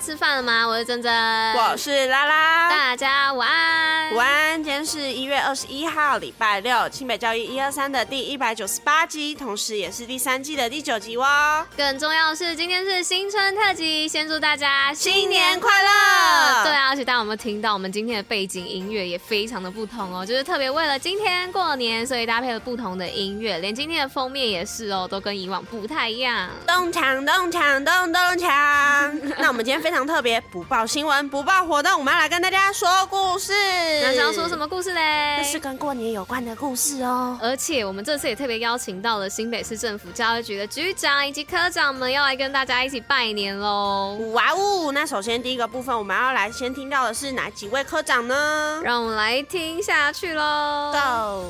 吃饭了吗？我是珍珍，我是拉拉，大家午安。午安，今天是一月二十一号，礼拜六，清北教育一二三的第一百九十八集，同时也是第三季的第九集哦。更重要的是，今天是新春特辑，先祝大家新年快乐。大家有没有听到我们今天的背景音乐也非常的不同哦，就是特别为了今天过年，所以搭配了不同的音乐，连今天的封面也是哦，都跟以往不太一样。咚锵咚锵咚咚锵。那我们今天非常特别，不报新闻，不报活动，我们要来跟大家说故事。那想要说什么故事嘞？这是跟过年有关的故事哦。而且我们这次也特别邀请到了新北市政府教育局的局长以及科长们，要来跟大家一起拜年喽。哇哦！那首先第一个部分，我们要来先听到的是哪几位科长呢？让我们来听下去喽。Go。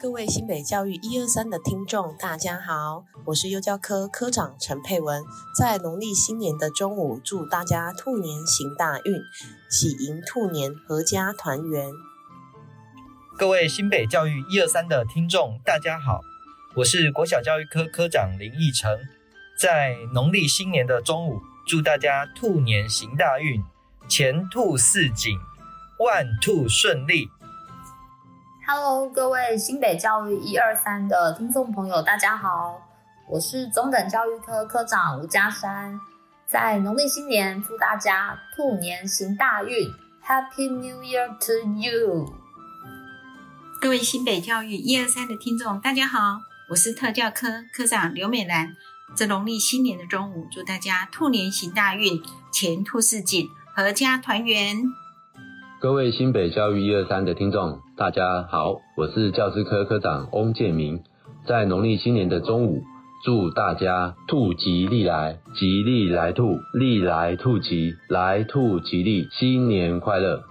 各位新北教育一二三的听众，大家好，我是幼教科科长陈佩文。在农历新年的中午，祝大家兔年行大运，喜迎兔年，阖家团圆。各位新北教育一二三的听众，大家好，我是国小教育科科长林义成。在农历新年的中午，祝大家兔年行大运，前兔似锦，万兔顺利。Hello，各位新北教育一二三的听众朋友，大家好，我是中等教育科科长吴家山。在农历新年，祝大家兔年行大运，Happy New Year to you！各位新北教育一二三的听众，大家好，我是特教科科长刘美兰。在农历新年的中午，祝大家兔年行大运，前兔似锦，阖家团圆。各位新北教育一二三的听众，大家好，我是教师科科长翁建明。在农历新年的中午，祝大家兔吉利来，吉利来兔，利来兔吉，来兔吉利，新年快乐。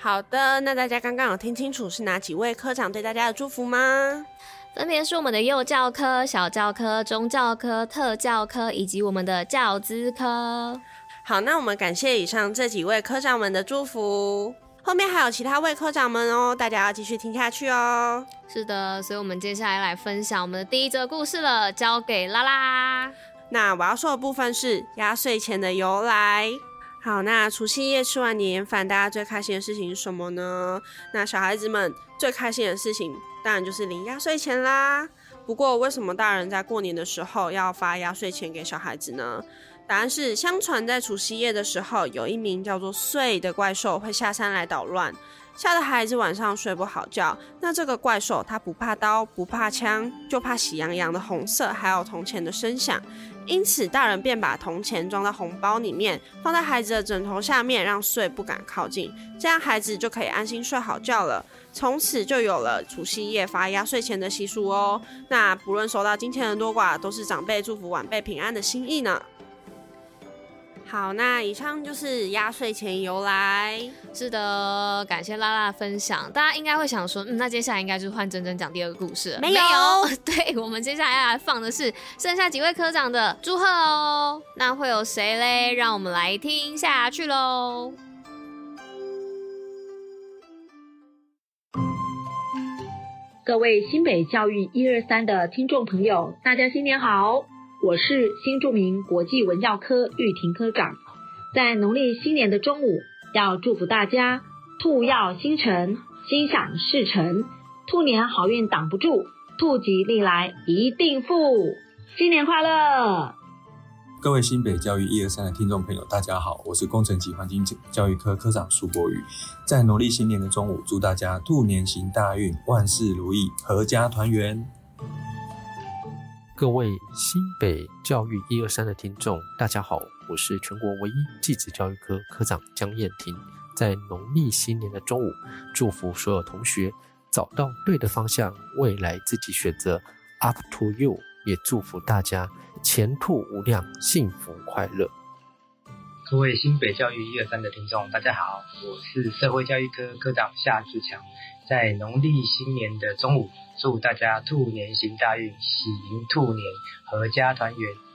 好的，那大家刚刚有听清楚是哪几位科长对大家的祝福吗？分别是我们的幼教科、小教科、中教科、特教科，以及我们的教资科。好，那我们感谢以上这几位科长们的祝福。后面还有其他位科长们哦，大家要继续听下去哦。是的，所以我们接下来来分享我们的第一则故事了，交给拉拉。那我要说的部分是压岁钱的由来。好，那除夕夜吃完年夜饭，大家最开心的事情是什么呢？那小孩子们最开心的事情，当然就是领压岁钱啦。不过，为什么大人在过年的时候要发压岁钱给小孩子呢？答案是，相传在除夕夜的时候，有一名叫做岁的怪兽会下山来捣乱，吓得孩子晚上睡不好觉。那这个怪兽它不怕刀，不怕枪，就怕喜羊羊的红色，还有铜钱的声响。因此，大人便把铜钱装到红包里面，放在孩子的枕头下面，让睡不敢靠近，这样孩子就可以安心睡好觉了。从此就有了除夕夜发压岁钱的习俗哦。那不论收到金钱的多寡，都是长辈祝福晚辈平安的心意呢。好，那以上就是压岁钱由来。是的，感谢拉拉的分享。大家应该会想说，嗯，那接下来应该就是换珍珍讲第二个故事了。没有，没有，对，我们接下来要来放的是剩下几位科长的祝贺哦。那会有谁嘞？让我们来听下去喽。各位新北教育一二三的听众朋友，大家新年好。我是新著名国际文教科玉婷科长，在农历新年的中午，要祝福大家兔跃星辰，心想事成，兔年好运挡不住，兔吉利来一定富，新年快乐！各位新北教育一二三的听众朋友，大家好，我是工程及环境教育科科长苏博宇，在农历新年的中午，祝大家兔年行大运，万事如意，阖家团圆。各位新北教育一二三的听众，大家好，我是全国唯一继子教育科科长江燕婷。在农历新年的中午，祝福所有同学找到对的方向，未来自己选择，up to you。也祝福大家前途无量，幸福快乐。各位新北教育一二三的听众，大家好，我是社会教育科科长夏志强。在农历新年的中午，祝大家兔年行大运，喜迎兔年，阖家团圆。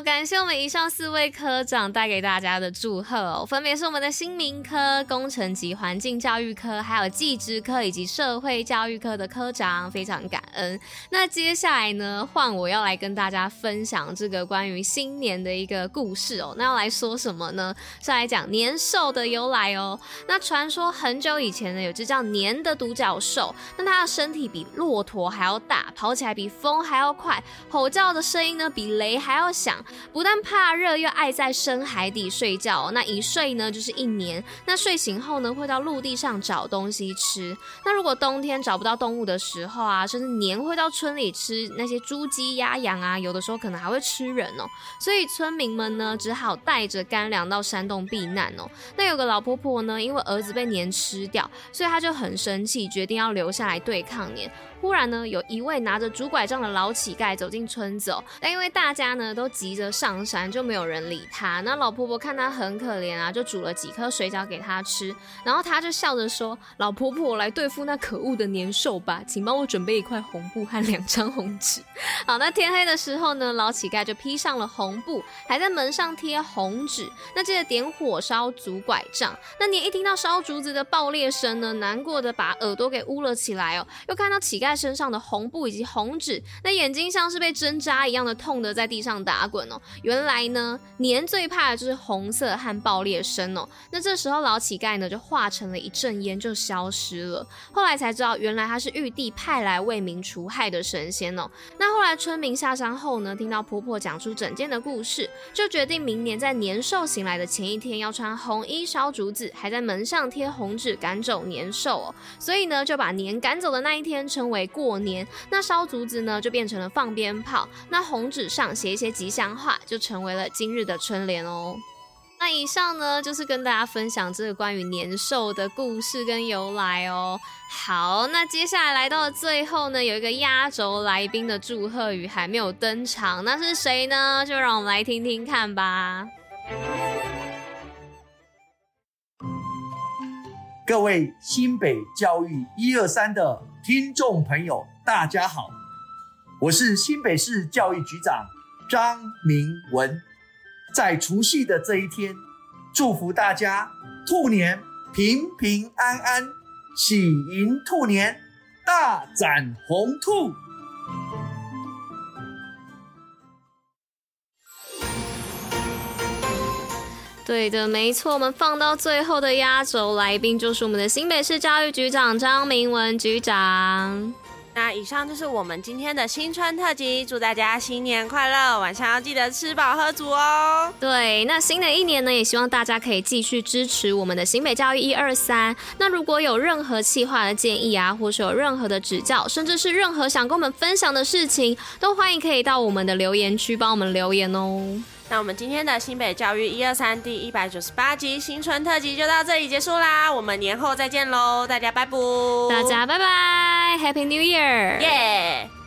感谢我们以上四位科长带给大家的祝贺哦，分别是我们的新民科、工程及环境教育科，还有技职科以及社会教育科的科长，非常感恩。那接下来呢，换我要来跟大家分享这个关于新年的一个故事哦。那要来说什么呢？是来讲年兽的由来哦。那传说很久以前呢，有只叫年的独角兽，那它的身体比骆驼还要大，跑起来比风还要快，吼叫的声音呢比雷还要响。不但怕热，又爱在深海底睡觉。那一睡呢，就是一年。那睡醒后呢，会到陆地上找东西吃。那如果冬天找不到动物的时候啊，甚至年会到村里吃那些猪、鸡、鸭、羊啊，有的时候可能还会吃人哦。所以村民们呢，只好带着干粮到山洞避难哦。那有个老婆婆呢，因为儿子被年吃掉，所以她就很生气，决定要留下来对抗年。忽然呢，有一位拿着拄拐杖的老乞丐走进村子哦。但因为大家呢都急着上山，就没有人理他。那老婆婆看他很可怜啊，就煮了几颗水饺给他吃。然后他就笑着说：“老婆婆，来对付那可恶的年兽吧，请帮我准备一块红布和两张红纸。”好，那天黑的时候呢，老乞丐就披上了红布，还在门上贴红纸。那接着点火烧拄拐杖。那年一听到烧竹子的爆裂声呢，难过的把耳朵给捂了起来哦。又看到乞丐。身上的红布以及红纸，那眼睛像是被针扎一样的痛得在地上打滚哦。原来呢，年最怕的就是红色和爆裂声哦。那这时候老乞丐呢就化成了一阵烟就消失了。后来才知道，原来他是玉帝派来为民除害的神仙哦。那后来村民下山后呢，听到婆婆讲出整件的故事，就决定明年在年兽醒来的前一天要穿红衣烧竹子，还在门上贴红纸赶走年兽哦。所以呢，就把年赶走的那一天称为。过年，那烧竹子呢，就变成了放鞭炮。那红纸上写一些吉祥话，就成为了今日的春联哦。那以上呢，就是跟大家分享这个关于年兽的故事跟由来哦。好，那接下来来到最后呢，有一个压轴来宾的祝贺语还没有登场，那是谁呢？就让我们来听听看吧。各位新北教育一二三的听众朋友，大家好，我是新北市教育局长张明文。在除夕的这一天，祝福大家兔年平平安安，喜迎兔年，大展宏兔。对的，没错，我们放到最后的压轴来宾就是我们的新北市教育局长张明文局长。那以上就是我们今天的新春特辑，祝大家新年快乐，晚上要记得吃饱喝足哦。对，那新的一年呢，也希望大家可以继续支持我们的新北教育一二三。那如果有任何企划的建议啊，或是有任何的指教，甚至是任何想跟我们分享的事情，都欢迎可以到我们的留言区帮我们留言哦。那我们今天的新北教育一二三第一百九十八集新春特辑就到这里结束啦，我们年后再见喽，大家拜拜，大家拜拜，Happy New Year，耶、yeah！